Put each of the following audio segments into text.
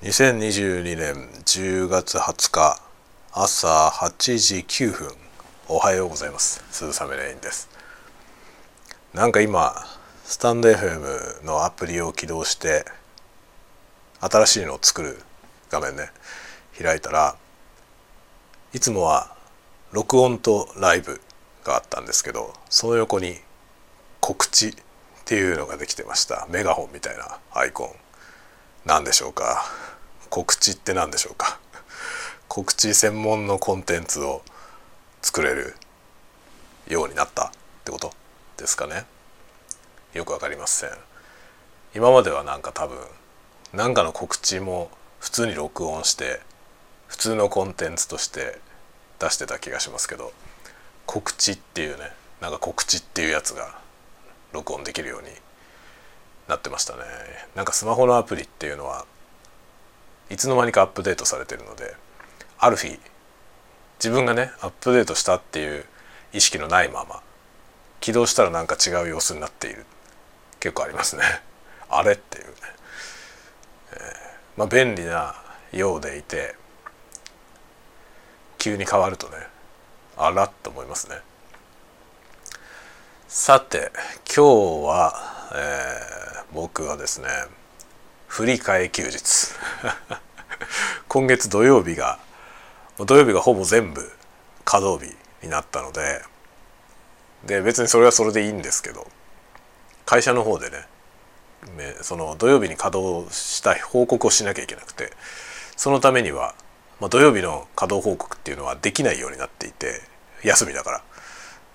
2022年10月20日朝8時9分おはようございます。鈴雨レインです。なんか今スタンド FM のアプリを起動して新しいのを作る画面ね開いたらいつもは録音とライブがあったんですけどその横に告知っていうのができてました。メガホンみたいなアイコン。何でしょうか。告知って何でしょうか？告知専門のコンテンツを作れるようになったってことですかね？よくわかりません。今まではなんか多分何かの告知も普通に録音して普通のコンテンツとして出してた気がしますけど告知っていうねなんか告知っていうやつが録音できるようになってましたね。なんかスマホのアプリっていうのはいつの間にかアップデートされてるのである日自分がねアップデートしたっていう意識のないまま起動したらなんか違う様子になっている。結構ありますね。あれっていう。ね、えー、まあ便利なようでいて急に変わるとねあらっと思いますね。さて今日は、えー、僕はですね振り替休日。今月土曜日が土曜日がほぼ全部稼働日になったのでで別にそれはそれでいいんですけど会社の方でねその土曜日に稼働した報告をしなきゃいけなくてそのためには、まあ、土曜日の稼働報告っていうのはできないようになっていて休みだから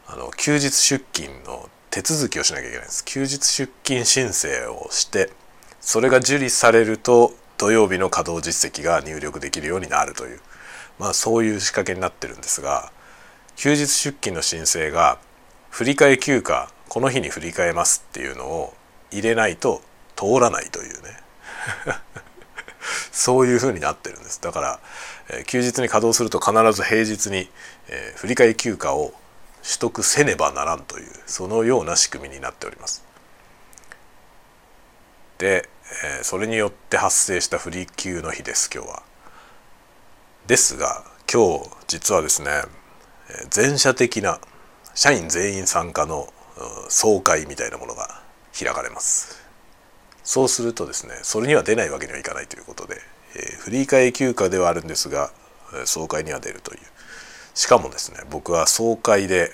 あの休日出勤の手続きをしなきゃいけないんです。休日出勤申請をしてそれが受理されると土曜日の稼働実績が入力できるようになるという。まあそういう仕掛けになってるんですが休日出勤の申請が振替休暇この日に振り替えますっていうのを入れないと通らないというね。そういうふうになってるんです。だから、え、休日に稼働すると必ず平日に、え、振替休暇を取得せねばならんというそのような仕組みになっております。で、えー、それによって発生した不利休の日です今日は。ですが今日実はですね全社的な社員全員参加の総会みたいなものが開かれます。そうするとですねそれには出ないわけにはいかないということで、えー、振り替え休暇ではあるんですが総会には出るというしかもですね僕は総会で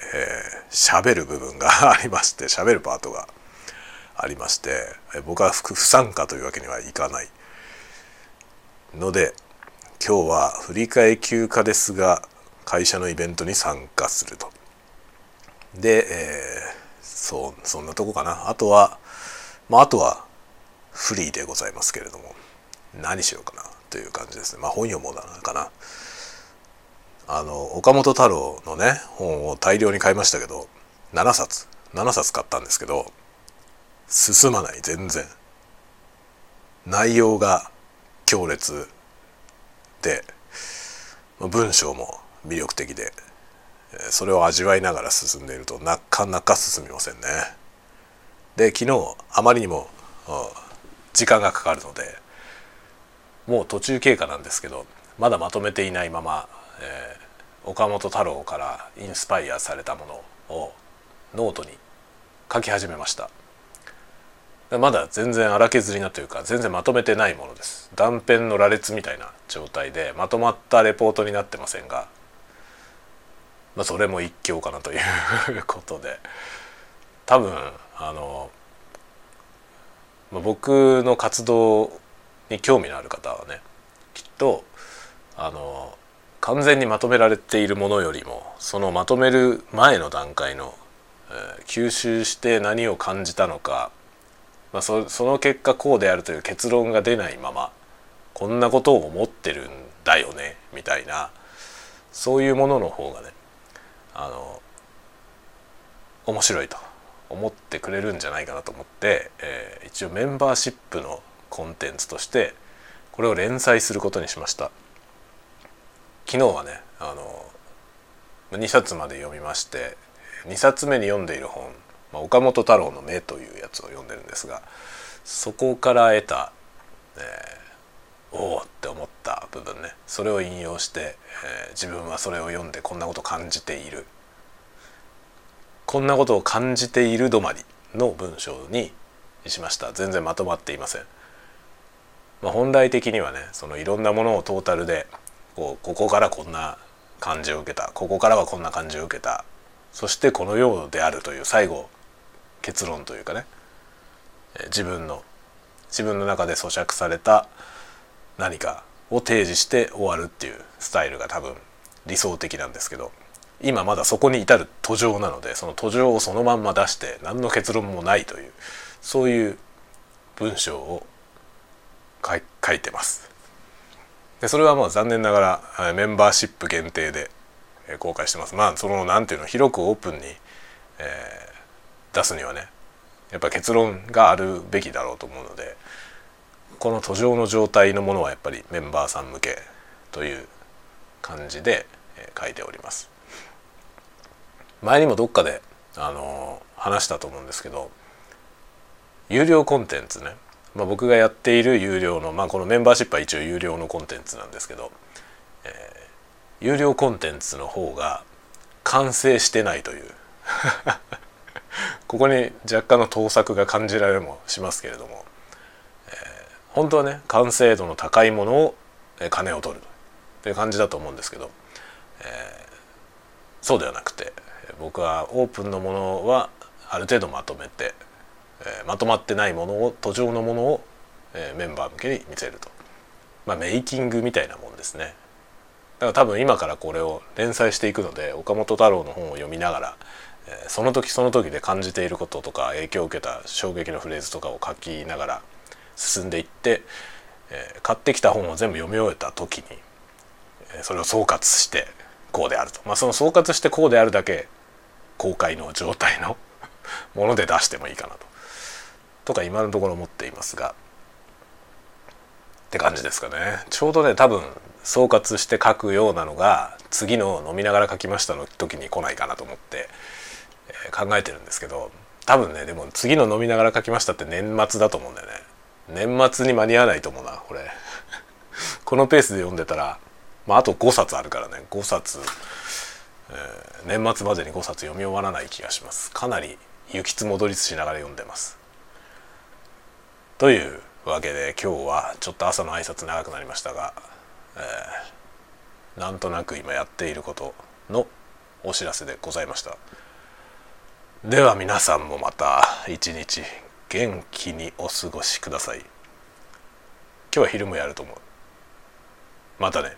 喋、えー、る部分がありまして喋るパートがありまして僕は不参加というわけにはいかないので今日は振替休暇ですが会社のイベントに参加すると。で、えー、そうそんなとこかなあとはまああとはフリーでございますけれども何しようかなという感じですねまあ本読もうだなかな。あの岡本太郎のね本を大量に買いましたけど7冊7冊買ったんですけど進まない全然内容が強烈で文章も魅力的でそれを味わいながら進んでいるとなかなか進みませんね。で昨日あまりにも時間がかかるのでもう途中経過なんですけどまだまとめていないまま、えー、岡本太郎からインスパイアされたものをノートに書き始めましたまだ全然荒削りなというか全然まとめてないものです。断片の羅列みたいな状態でまとまったレポートになってませんが、まあ、それも一興かなということで。多分あの、まあ、僕の活動に興味のある方はねきっとあの完全にまとめられているものよりもそのまとめる前の段階の、えー、吸収して何を感じたのかまあ、その結果こうであるという結論が出ないままこんなことを思ってるんだよねみたいなそういうものの方がねあの面白いと思ってくれるんじゃないかなと思って、えー、一応メンバーシップのコンテンツとしてこれを連載することにしました。昨日はねあの2冊まで読みまして2冊目に読んでいる本まあ、岡本太郎の「目」というやつを読んでるんですがそこから得た、えおおって思った部分ね。それを引用して、えー、自分はそれを読んでこんなこと感じている。こんなことを感じている止まりの文章にしました。全然まとまっていません、まあ、本来的にはねそのいろんなものをトータルでこうここからこんな感じを受けたここからはこんな感じを受けたそしてこのようであるという最後結論というかね自分の自分の中で咀嚼された何かを提示して終わるっていうスタイルが多分理想的なんですけど今まだそこに至る途上なのでその途上をそのまんま出して何の結論もないというそういう文章を書いてます。でそれはもう残念ながらメンバーシップ限定で公開してます。まあその何ていうの広くオープンに、えー、出すにはねやっぱ結論があるべきだろうと思うのでこの途上の状態のものはやっぱりメンバーさん向けという感じで書いております。前にもどっかであの話したと思うんですけど有料コンテンツね、まあ、僕がやっている有料の、まあ、このメンバーシップは一応有料のコンテンツなんですけど、えー、有料コンテンツの方が完成してないというここに若干の盗作が感じられもしますけれども、えー、本当はね完成度の高いものを金を取ると。いう感じだと思うんですけど、えー、そうではなくて僕はオープンのものはある程度まとめてえー、まとまってないものを途上のものを、えー、メンバー向けに見せると、まあ、メイキングみたいなもんですね。だから多分今からこれを連載していくので岡本太郎の本を読みながら、その時その時で感じていることとか影響を受けた衝撃のフレーズとかを書きながら進んでいって、えー、買ってきた本を全部読み終えた時に、それを総括してこうであると、まあ、その総括してこうであるだけ公開の状態のもので出してもいいかなと。とか今のところ思っていますがって感じですかね。ちょうどね多分総括して書くようなのが次の飲みながら書きましたの時に来ないかなと思って、考えてるんですけど多分ねでも次の飲みながら書きましたって年末だと思うんだよね。年末に間に合わないと思うなこれ。このペースで読んでたら、まあ、あと5冊あるからね。5冊、えー、年末までに5冊読み終わらない気がします。かなり行きつ戻りつしながら読んでます。というわけで今日はちょっと朝の挨拶長くなりましたが、えー、なんとなく今やっていることのお知らせでございました。では皆さんもまた一日元気にお過ごしください。今日は昼もやると思う。またね。